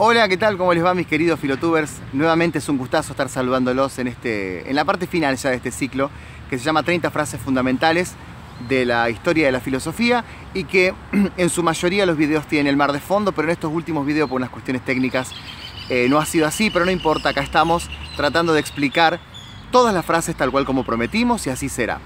Hola, ¿qué tal? ¿Cómo les va mis queridos filotubers? Nuevamente es un gustazo estar saludándolos en, este, en la parte final ya de este ciclo que se llama 30 frases fundamentales de la historia de la filosofía y que en su mayoría los videos tienen el mar de fondo, pero en estos últimos videos por unas cuestiones técnicas eh, no ha sido así, pero no importa, acá estamos tratando de explicar todas las frases tal cual como prometimos y así será.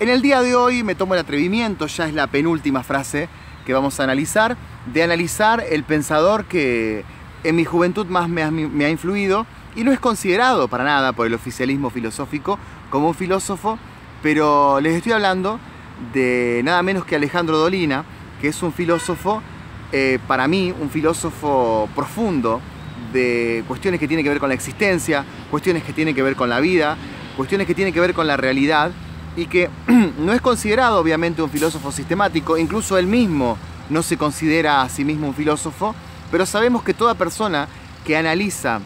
En el día de hoy me tomo el atrevimiento, ya es la penúltima frase que vamos a analizar, de analizar el pensador que en mi juventud más me ha, influido y no es considerado para nada por el oficialismo filosófico como un filósofo, pero les estoy hablando de nada menos que Alejandro Dolina, que es un filósofo, eh, para mí, un filósofo profundo de cuestiones que tienen que ver con la existencia, cuestiones que tienen que ver con la vida, cuestiones que tienen que ver con la realidad y que no es considerado obviamente un filósofo sistemático, incluso él mismo no se considera a sí mismo un filósofo, pero sabemos que toda persona que analiza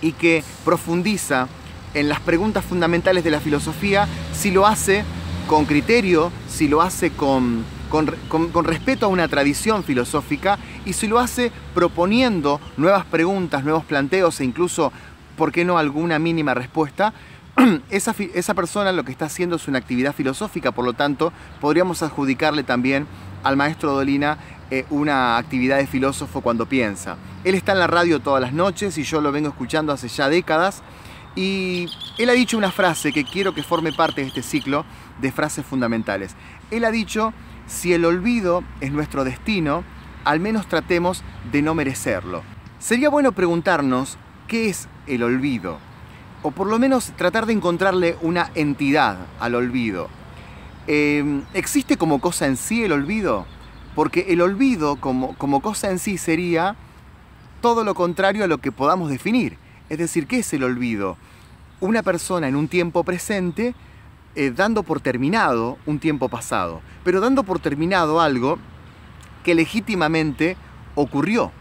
y que profundiza en las preguntas fundamentales de la filosofía, si lo hace con criterio, si lo hace con, con, respeto a una tradición filosófica y si lo hace proponiendo nuevas preguntas, nuevos planteos e incluso, ¿por qué no alguna mínima respuesta? Esa, esa persona lo que está haciendo es una actividad filosófica, por lo tanto, podríamos adjudicarle también al maestro Dolina eh, una actividad de filósofo cuando piensa. Él está en la radio todas las noches y yo lo vengo escuchando hace ya décadas. Y él ha dicho una frase que quiero que forme parte de este ciclo de frases fundamentales. Él ha dicho, si el olvido es nuestro destino, al menos tratemos de no merecerlo. Sería bueno preguntarnos qué es el olvido, o por lo menos tratar de encontrarle una entidad al olvido. Eh, ¿Existe como cosa en sí el olvido? Porque el olvido como, como cosa en sí sería todo lo contrario a lo que podamos definir. Es decir, ¿qué es el olvido? Una persona en un tiempo presente eh, dando por terminado un tiempo pasado, pero dando por terminado algo que legítimamente ocurrió.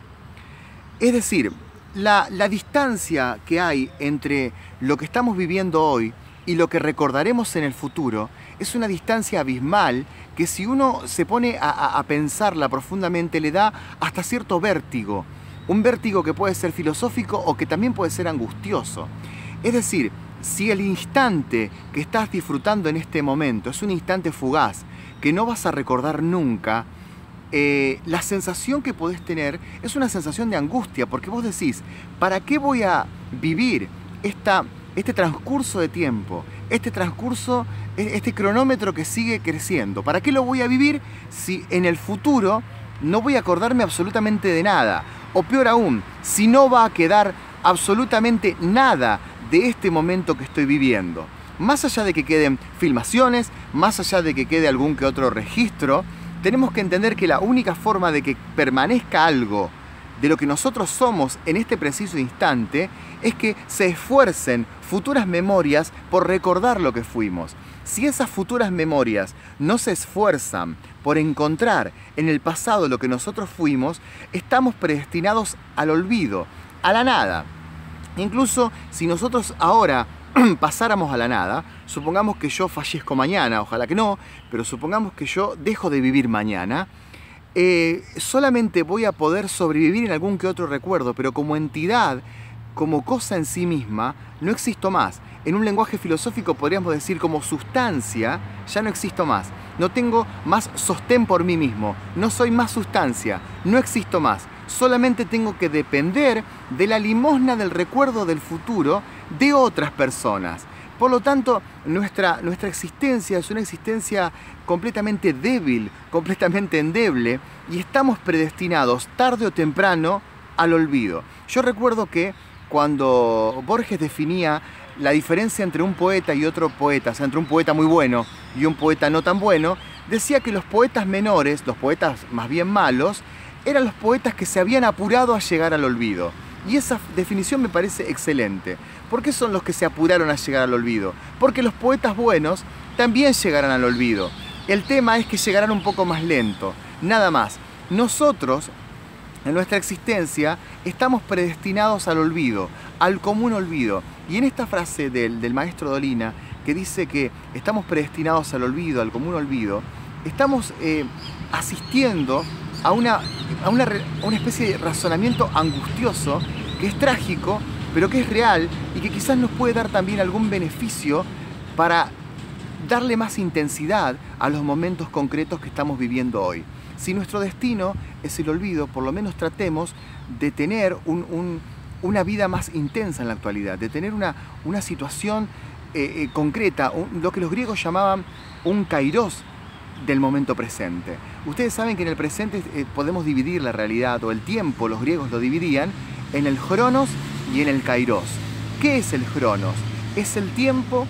Es decir, la, la, distancia que hay entre lo que estamos viviendo hoy y lo que recordaremos en el futuro es una distancia abismal que si uno se pone a, pensarla profundamente le da hasta cierto vértigo. Un vértigo que puede ser filosófico o que también puede ser angustioso. Es decir, si el instante que estás disfrutando en este momento es un instante fugaz, que no vas a recordar nunca, eh, la sensación que podés tener es una sensación de angustia, porque vos decís, ¿para qué voy a vivir esta este transcurso de tiempo, este transcurso, e-, este cronómetro que sigue creciendo. ¿Para qué lo voy a vivir si en el futuro no voy a acordarme absolutamente de nada? O peor aún, si no va a quedar absolutamente nada de este momento que estoy viviendo. Más allá de que queden filmaciones, más allá de que quede algún que otro registro, tenemos que entender que la única forma de que permanezca algo de lo que nosotros somos en este preciso instante es que se esfuercen futuras memorias por recordar lo que fuimos. Si esas futuras memorias no se esfuerzan por encontrar en el pasado lo que nosotros fuimos, estamos predestinados al olvido, a la nada. Incluso si nosotros ahora pasáramos a la nada, supongamos que yo fallezco mañana, ojalá que no, pero supongamos que yo dejo de vivir mañana, eh, solamente voy a poder sobrevivir en algún que otro recuerdo, pero como entidad, como cosa en sí misma, no existo más. En un lenguaje filosófico podríamos decir como sustancia, ya no existo más. No tengo más sostén por mí mismo, no soy más sustancia, no existo más. Solamente tengo que depender de la limosna del recuerdo del futuro de otras personas. Por lo tanto, nuestra, nuestra existencia es una existencia completamente débil, completamente endeble, y estamos predestinados tarde o temprano al olvido. Yo recuerdo que cuando Borges definía la diferencia entre un poeta y otro poeta, o sea, entre un poeta muy bueno y un poeta no tan bueno, decía que los poetas menores, los poetas más bien malos, eran los poetas que se habían apurado a llegar al olvido. Y esa definición me parece excelente. ¿Por qué son los que se apuraron a llegar al olvido? Porque los poetas buenos también llegarán al olvido. El tema es que llegarán un poco más lento, nada más. Nosotros, en nuestra existencia, estamos predestinados al olvido, al común olvido. Y en esta frase del, maestro Dolina, que dice que estamos predestinados al olvido, al común olvido, estamos eh, asistiendo a una, a una especie de razonamiento angustioso que es trágico, pero que es real y que quizás nos puede dar también algún beneficio para darle más intensidad a los momentos concretos que estamos viviendo hoy. Si nuestro destino es el olvido, por lo menos tratemos de tener una vida más intensa en la actualidad, de tener una, situación eh, eh, concreta, lo que los griegos llamaban un kairos del momento presente. Ustedes saben que en el presente eh, podemos dividir la realidad o el tiempo, los griegos lo dividían en el cronos y en el kairos. ¿Qué es el cronos? Es el tiempo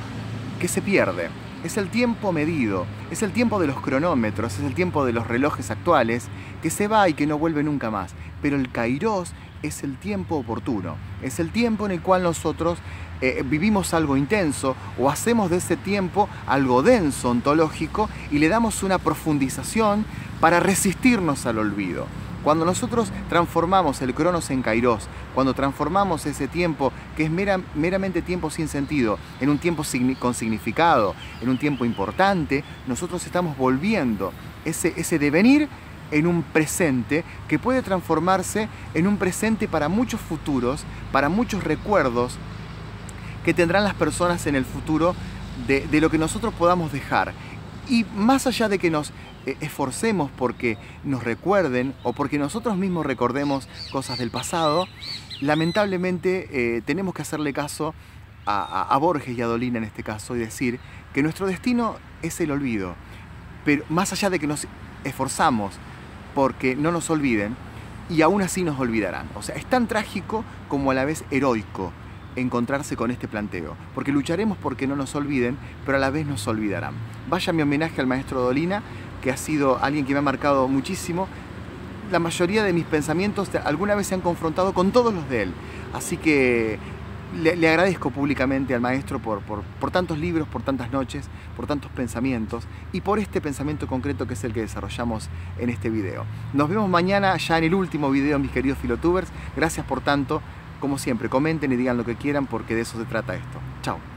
que se pierde, es el tiempo medido, es el tiempo de los cronómetros, es el tiempo de los relojes actuales, que se va y que no vuelve nunca más. Pero el kairos es el tiempo oportuno, es el tiempo en el cual nosotros eh, vivimos algo intenso o hacemos de ese tiempo algo denso, ontológico, y le damos una profundización para resistirnos al olvido. Cuando nosotros transformamos el cronos en kairos, cuando transformamos ese tiempo que es meramente tiempo sin sentido en un tiempo con significado, en un tiempo importante, nosotros estamos volviendo ese, devenir en un presente que puede transformarse en un presente para muchos futuros, para muchos recuerdos que tendrán las personas en el futuro de lo que nosotros podamos dejar. Y más allá de que nos eh, esforcemos porque nos recuerden o porque nosotros mismos recordemos cosas del pasado, lamentablemente eh, tenemos que hacerle caso a, Borges y a Dolina en este caso y decir que nuestro destino es el olvido. Pero más allá de que nos esforzamos porque no nos olviden, y aún así nos olvidarán. O sea, es tan trágico como a la vez heroico encontrarse con este planteo, porque lucharemos porque no nos olviden, pero a la vez nos olvidarán. Vaya mi homenaje al maestro Dolina, que ha sido alguien que me ha marcado muchísimo. La mayoría de mis pensamientos alguna vez se han confrontado con todos los de él. Así que le, agradezco públicamente al maestro por, por, por, tantos libros, por tantas noches, por tantos pensamientos y por este pensamiento concreto que es el que desarrollamos en este video. Nos vemos mañana ya en el último video, mis queridos filotubers. Gracias por tanto. Como siempre, comenten y digan lo que quieran porque de eso se trata esto. Chao.